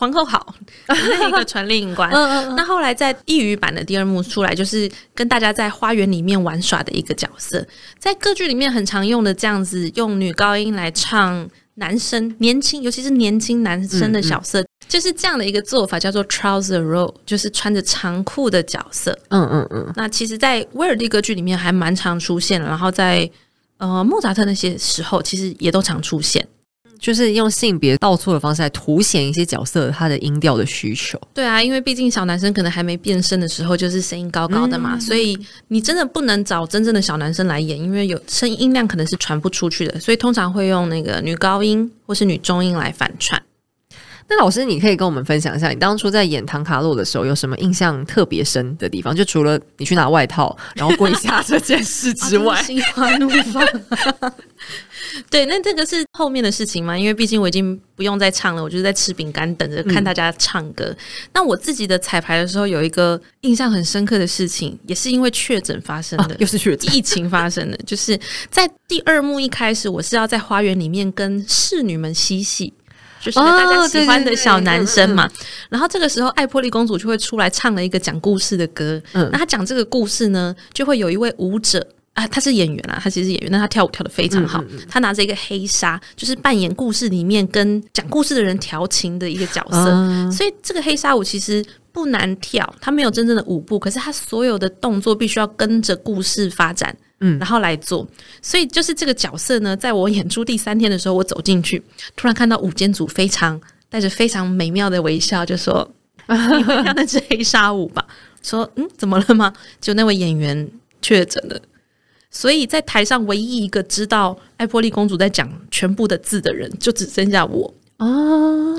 皇后好。”那一个传令官。那后来在异语版的第二幕出来，就是跟大家在花园里面玩耍的一个角色。在歌剧里面很常用的这样子，用女高音来唱。男生年轻，尤其是年轻男生的角色，嗯嗯，就是这样的一个做法，叫做 trouser role，就是穿着长裤的角色。嗯嗯嗯。那其实，在威尔第歌剧里面还蛮常出现，然后在呃莫扎特那些时候，其实也都常出现。就是用性别倒错的方式来凸显一些角色他的音调的需求。对啊，因为毕竟小男生可能还没变声的时候，就是声音高高的嘛，嗯、所以你真的不能找真正的小男生来演，因为有声音音量可能是传不出去的，所以通常会用那个女高音或是女中音来反串。那老师，你可以跟我们分享一下，你当初在演唐卡洛的时候，有什么印象特别深的地方？就除了你去拿外套然后跪下这件事 之外，心花怒放。对，那这个是后面的事情嘛？因为毕竟我已经不用再唱了，我就是在吃饼干，等着看大家唱歌。嗯、那我自己的彩排的时候，有一个印象很深刻的事情，也是因为确诊发生的，啊、又是确诊，疫情发生的，就是在第二幕一开始，我是要在花园里面跟侍女们嬉戏，就是大家喜欢的小男生嘛。哦、然后这个时候，爱波利公主就会出来唱了一个讲故事的歌。嗯，那她讲这个故事呢，就会有一位舞者。啊，他是演员啊，他其实是演员，但他跳舞跳得非常好。嗯嗯、他拿着一个黑纱，就是扮演故事里面跟讲故事的人调情的一个角色。嗯、所以这个黑纱舞其实不难跳，他没有真正的舞步，可是他所有的动作必须要跟着故事发展，嗯，然后来做。所以就是这个角色呢，在我演出第三天的时候，我走进去，突然看到舞监组非常带着非常美妙的微笑，就说：“ 你会跳那支黑纱舞吧？”说：“嗯，怎么了吗？”就那位演员确诊了。所以在台上唯一一个知道艾波利公主在讲全部的字的人，就只剩下我哦。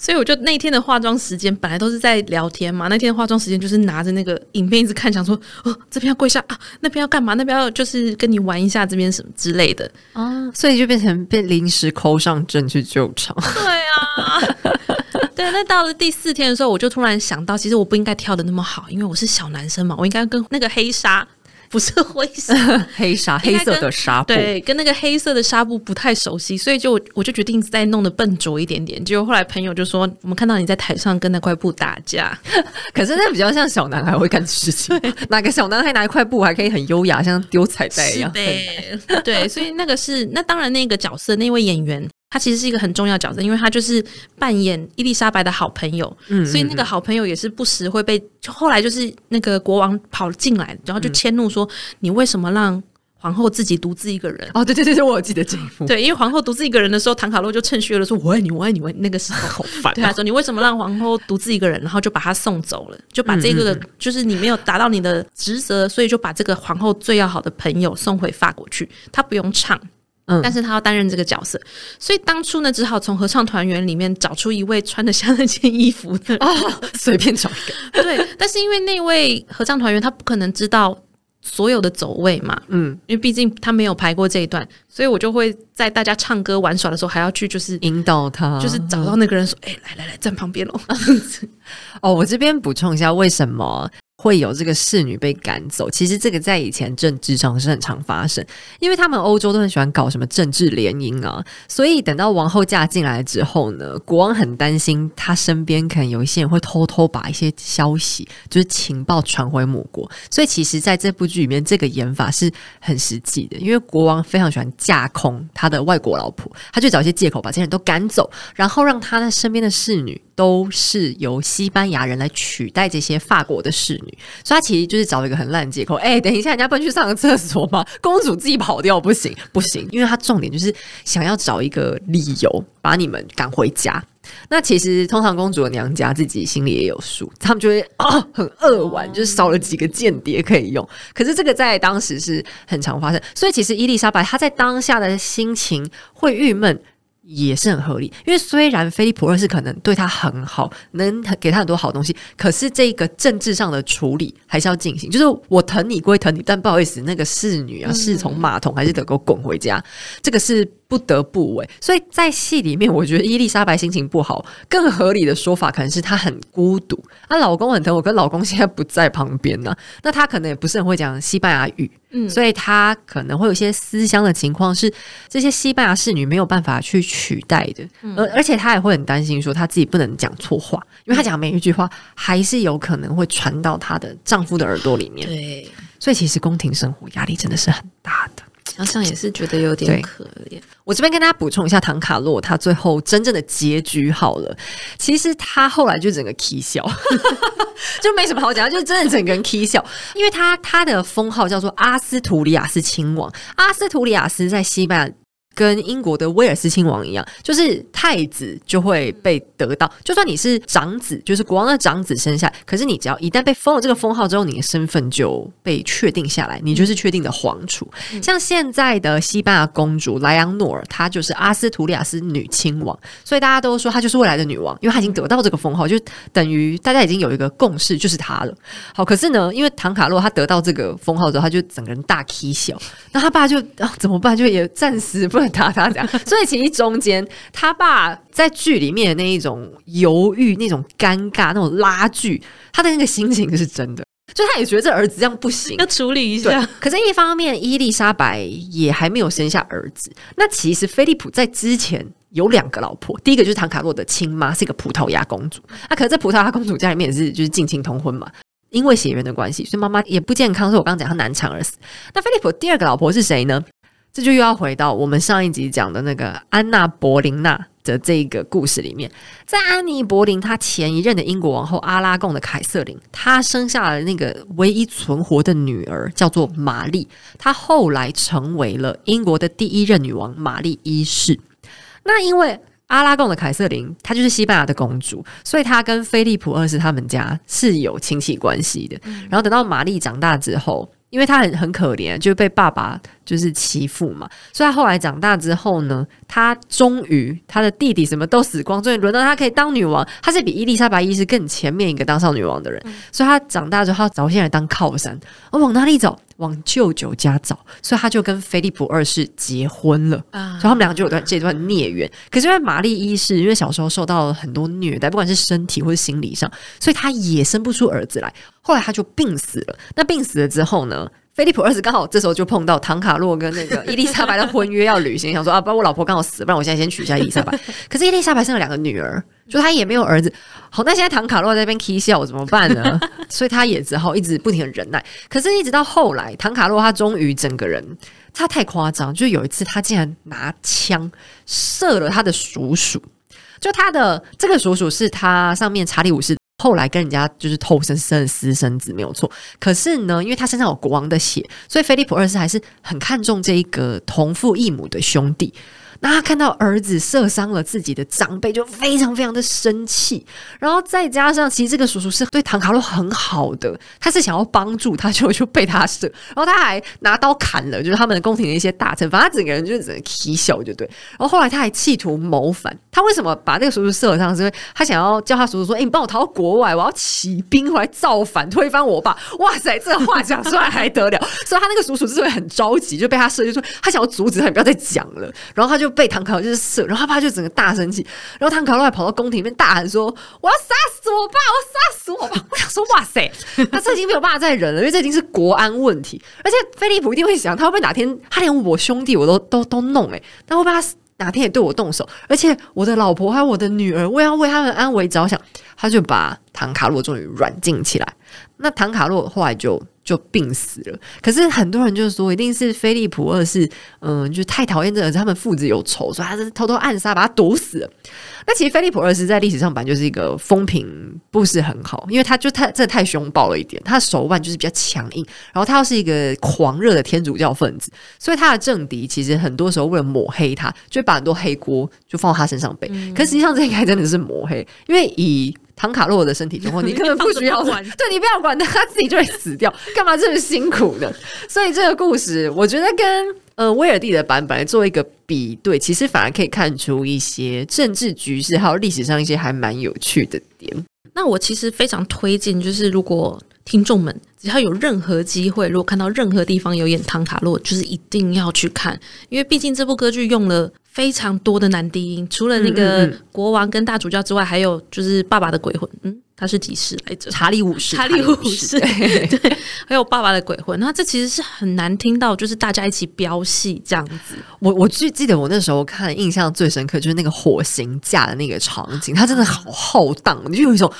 所以我就那天的化妆时间本来都是在聊天嘛，那天的化妆时间就是拿着那个影片一直看，想说哦，这边要跪下啊，那边要干嘛？那边要就是跟你玩一下这边什么之类的啊。所以就变成被临时抠上阵去救场。对啊，对。那到了第四天的时候，我就突然想到，其实我不应该跳的那么好，因为我是小男生嘛，我应该跟那个黑纱。不是灰色 黑纱，黑色的纱布，对，跟那个黑色的纱布不太熟悉，所以就我就决定再弄得笨拙一点点。结果后来朋友就说，我们看到你在台上跟那块布打架，可是那比较像小男孩会干的事情。对哪个小男孩拿一块布还可以很优雅，像丢彩带一样？对，对，所以那个是那当然那个角色那位演员。他其实是一个很重要的角色，因为他就是扮演伊丽莎白的好朋友，嗯，所以那个好朋友也是不时会被，就后来就是那个国王跑进来，然后就迁怒说：“嗯、你为什么让皇后自己独自一个人？”哦，对对对，我有记得这一幕。对，因为皇后独自一个人的时候，唐卡洛就趁虚而入说：“我爱你，我爱你，我。”那个时候好烦、哦。对他说：“你为什么让皇后独自一个人？”然后就把她送走了，就把这个、嗯、就是你没有达到你的职责，所以就把这个皇后最要好的朋友送回法国去，他不用唱。嗯，但是他要担任这个角色，所以当初呢，只好从合唱团员里面找出一位穿得像那件衣服的哦，随便找一个。对，但是因为那位合唱团员他不可能知道所有的走位嘛，嗯，因为毕竟他没有排过这一段，所以我就会在大家唱歌玩耍的时候，还要去就是引导他，就是找到那个人说：“哎、嗯，来来来，站旁边喽。”哦，我这边补充一下，为什么？会有这个侍女被赶走，其实这个在以前政治上是很常发生，因为他们欧洲都很喜欢搞什么政治联姻啊，所以等到王后嫁进来之后呢，国王很担心他身边可能有一些人会偷偷把一些消息，就是情报传回母国，所以其实在这部剧里面，这个演法是很实际的，因为国王非常喜欢架空他的外国老婆，他就找一些借口把这些人都赶走，然后让他的身边的侍女都是由西班牙人来取代这些法国的侍女。所以他其实就是找了一个很烂的借口，哎、欸，等一下，人家不能去上个厕所吗？公主自己跑掉不行，不行，因为他重点就是想要找一个理由把你们赶回家。那其实通常公主的娘家自己心里也有数，他们就会啊、哦、很扼腕，就是少了几个间谍可以用。可是这个在当时是很常发生，所以其实伊丽莎白她在当下的心情会郁闷。也是很合理，因为虽然菲利普二世可能对他很好，能给他很多好东西，可是这个政治上的处理还是要进行。就是我疼你归疼你，但不好意思，那个侍女啊，侍从马桶还是得给我滚回家，这个是。不得不为，所以在戏里面，我觉得伊丽莎白心情不好，更合理的说法可能是她很孤独，她老公很疼我，跟老公现在不在旁边呢、啊，那她可能也不是很会讲西班牙语，嗯，所以她可能会有一些思乡的情况，是这些西班牙侍女没有办法去取代的，而、嗯、而且她也会很担心说她自己不能讲错话，因为她讲每一句话还是有可能会传到她的丈夫的耳朵里面，对，所以其实宫廷生活压力真的是很大的。好像也是觉得有点可怜。我这边跟大家补充一下，唐卡洛他最后真正的结局好了。其实他后来就整个 k 笑，就没什么好讲，就真的整个人 k 笑。因为他他的封号叫做阿斯图里亚斯亲王，阿斯图里亚斯在西班牙。跟英国的威尔斯亲王一样，就是太子就会被得到。就算你是长子，就是国王的长子生下，可是你只要一旦被封了这个封号之后，你的身份就被确定下来，你就是确定的皇储。嗯、像现在的西班牙公主莱昂诺尔，她就是阿斯图里亚斯女亲王，所以大家都说她就是未来的女王，因为她已经得到这个封号，就等于大家已经有一个共识，就是她了。好，可是呢，因为唐卡洛他得到这个封号之后，他就整个人大 K 小，那他爸就啊怎么办？就也暂时不。他他这样，所以其实中间他爸在剧里面的那一种犹豫、那种尴尬、那种拉锯，他的那个心情是真的，就他也觉得这儿子这样不行，要处理一下。可是，一方面伊丽莎白也还没有生下儿子。那其实菲利普在之前有两个老婆，第一个就是唐卡洛的亲妈，是一个葡萄牙公主。那可是，在葡萄牙公主家里面也是就是近亲通婚嘛，因为血缘的关系，所以妈妈也不健康。所以我刚刚讲她难产而死。那菲利普第二个老婆是谁呢？这就又要回到我们上一集讲的那个安娜·柏林娜的这个故事里面，在安妮·柏林她前一任的英国王后阿拉贡的凯瑟琳，她生下了那个唯一存活的女儿，叫做玛丽。她后来成为了英国的第一任女王玛丽一世。那因为阿拉贡的凯瑟琳，她就是西班牙的公主，所以她跟菲利普二世他们家是有亲戚关系的。然后等到玛丽长大之后，因为他很很可怜，就被爸爸。就是欺负嘛，所以他后来长大之后呢，他终于他的弟弟什么都死光，终于轮到他可以当女王。他是比伊丽莎白一世更前面一个当上女王的人，嗯、所以他长大之后他找现在当靠山。我往哪里走？往舅舅家找。所以他就跟菲利普二世结婚了，啊、所以他们两个就有段这段孽缘。可是因为玛丽一世因为小时候受到了很多虐待，不管是身体或是心理上，所以他也生不出儿子来。后来他就病死了。那病死了之后呢？菲利普二世刚好这时候就碰到唐卡洛跟那个 伊丽莎白的婚约要履行，想说啊，不然我老婆刚好死，不然我现在先娶一下伊丽莎白。可是伊丽莎白生了两个女儿，就她也没有儿子。好，那现在唐卡洛在那边 k 笑怎么办呢？所以他也只好一直不停的忍耐。可是，一直到后来，唐卡洛他终于整个人，他太夸张，就有一次他竟然拿枪射了他的叔叔，就他的这个叔叔是他上面查理五世。后来跟人家就是偷生生的私生子没有错，可是呢，因为他身上有国王的血，所以菲利普二世还是很看重这一个同父异母的兄弟。那他看到儿子射伤了自己的长辈，就非常非常的生气。然后再加上，其实这个叔叔是对唐卡洛很好的，他是想要帮助他，就就被他射，然后他还拿刀砍了，就是他们的宫廷的一些大臣。反正他整个人就是整个起笑，就对。然后后来他还企图谋反。他为什么把那个叔叔射伤？是因为他想要叫他叔叔说：“哎、你帮我逃到国外，我要起兵回来造反，推翻我爸。” 哇塞，这个话讲出来还得了？所以他那个叔叔是会很着急，就被他射，就说他想要阻止他，你不要再讲了。然后他就被唐卡洛就是射，然后他爸就整个大生气。然后唐卡洛还跑到宫廷里面大喊说：“我要杀死我爸！我要杀死我爸！” 我想说，哇塞，他这已经没有办法再忍了，因为这已经是国安问题。而且菲利普一定会想，他会不会哪天他连我兄弟我都都都弄诶、欸，他会不会他哪天也对我动手？而且我的老婆还有我的女儿，我也要为他们安危着想。他就把唐卡洛终于软禁起来。那唐卡洛后来就就病死了。可是很多人就说，一定是菲利普二世，嗯，就太讨厌这个，他们父子有仇，所以他是偷偷暗杀，把他毒死了。那其实菲利普二世在历史上本来就是一个风评不是很好，因为他就太这太凶暴了一点，他的手腕就是比较强硬，然后他又是一个狂热的天主教分子，所以他的政敌其实很多时候为了抹黑他，就会把很多黑锅就放到他身上背。嗯、可实际上这应该真的是抹黑，因为以唐卡洛的身体状况，你根本不需要管，对，你不要管他，他自己就会死掉，干嘛这么辛苦呢？所以这个故事，我觉得跟呃威尔第的版本来做一个比对，其实反而可以看出一些政治局势，还有历史上一些还蛮有趣的点。那我其实非常推荐，就是如果听众们只要有任何机会，如果看到任何地方有演唐卡洛，就是一定要去看，因为毕竟这部歌剧用了。非常多的男低音，除了那个国王跟大主教之外，还有就是爸爸的鬼魂，嗯，他是几世来着？查理五世，查理五世，对，对，还有爸爸的鬼魂。那这其实是很难听到，就是大家一起飙戏这样子。我我记记得我那时候看，印象最深刻就是那个火刑架的那个场景，它真的好浩荡，你就有一种。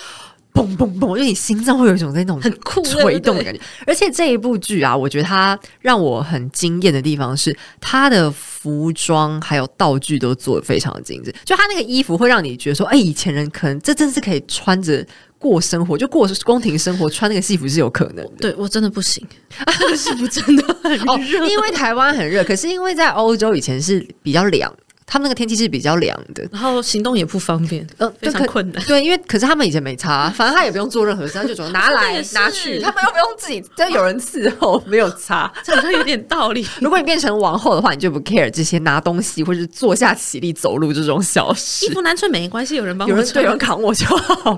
嘣嘣嘣！就你心脏会有一种在那种很酷捶动的感觉。而且这一部剧啊，我觉得它让我很惊艳的地方是它的服装还有道具都做的非常的精致。就它那个衣服会让你觉得说，哎，以前人可能这真是可以穿着过生活，就过宫廷生活，穿那个戏服是有可能的。对，我真的不行，是不是真的很热？哦，因为台湾很热，可是因为在欧洲以前是比较凉。他们那个天气是比较凉的，然后行动也不方便，呃，非常困难。对，因为可是他们以前没擦，反正他也不用做任何事，他就总拿来 拿去，他们又不用自己，就有人伺候，没有擦，这好像有点道理。如果你变成王后的话，你就不 care 这些拿东西或者是坐下起立走路这种小事。衣服难穿没关系，有人帮我，有人对，有人扛我就好。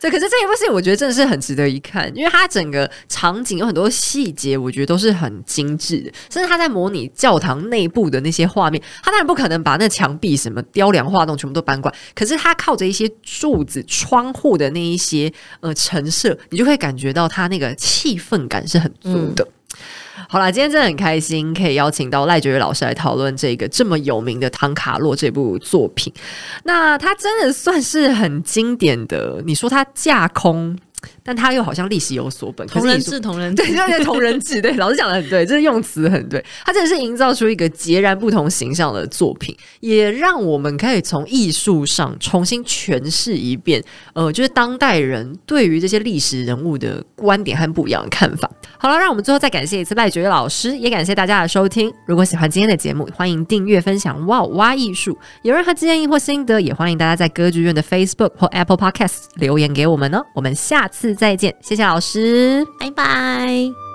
对，可是这一部戏我觉得真的是很值得一看，因为它整个场景有很多细节，我觉得都是很精致的，甚至他在模拟教堂内部的那些画面，他当然不可能把那墙壁什么。雕梁画栋全部都搬过来，可是它靠着一些柱子、窗户的那一些呃陈设，你就会感觉到它那个气氛感是很足的。嗯、好啦，今天真的很开心，可以邀请到赖觉伟老师来讨论这个这么有名的《唐卡洛》这部作品。那它真的算是很经典的，你说它架空。但他又好像历史有所本，同人志，同人 志，对，就是同人志，对，老师讲的很对，这是用词很对。他真的是营造出一个截然不同形象的作品，也让我们可以从艺术上重新诠释一遍，呃，就是当代人对于这些历史人物的观点和不一样的看法。好了，让我们最后再感谢一次赖觉伟老师，也感谢大家的收听。如果喜欢今天的节目，欢迎订阅、分享。哇，哇艺术，有任何建议或心得，也欢迎大家在歌剧院的 Facebook 或 Apple Podcast 留言给我们呢。我们下次再见，谢谢老师，拜拜。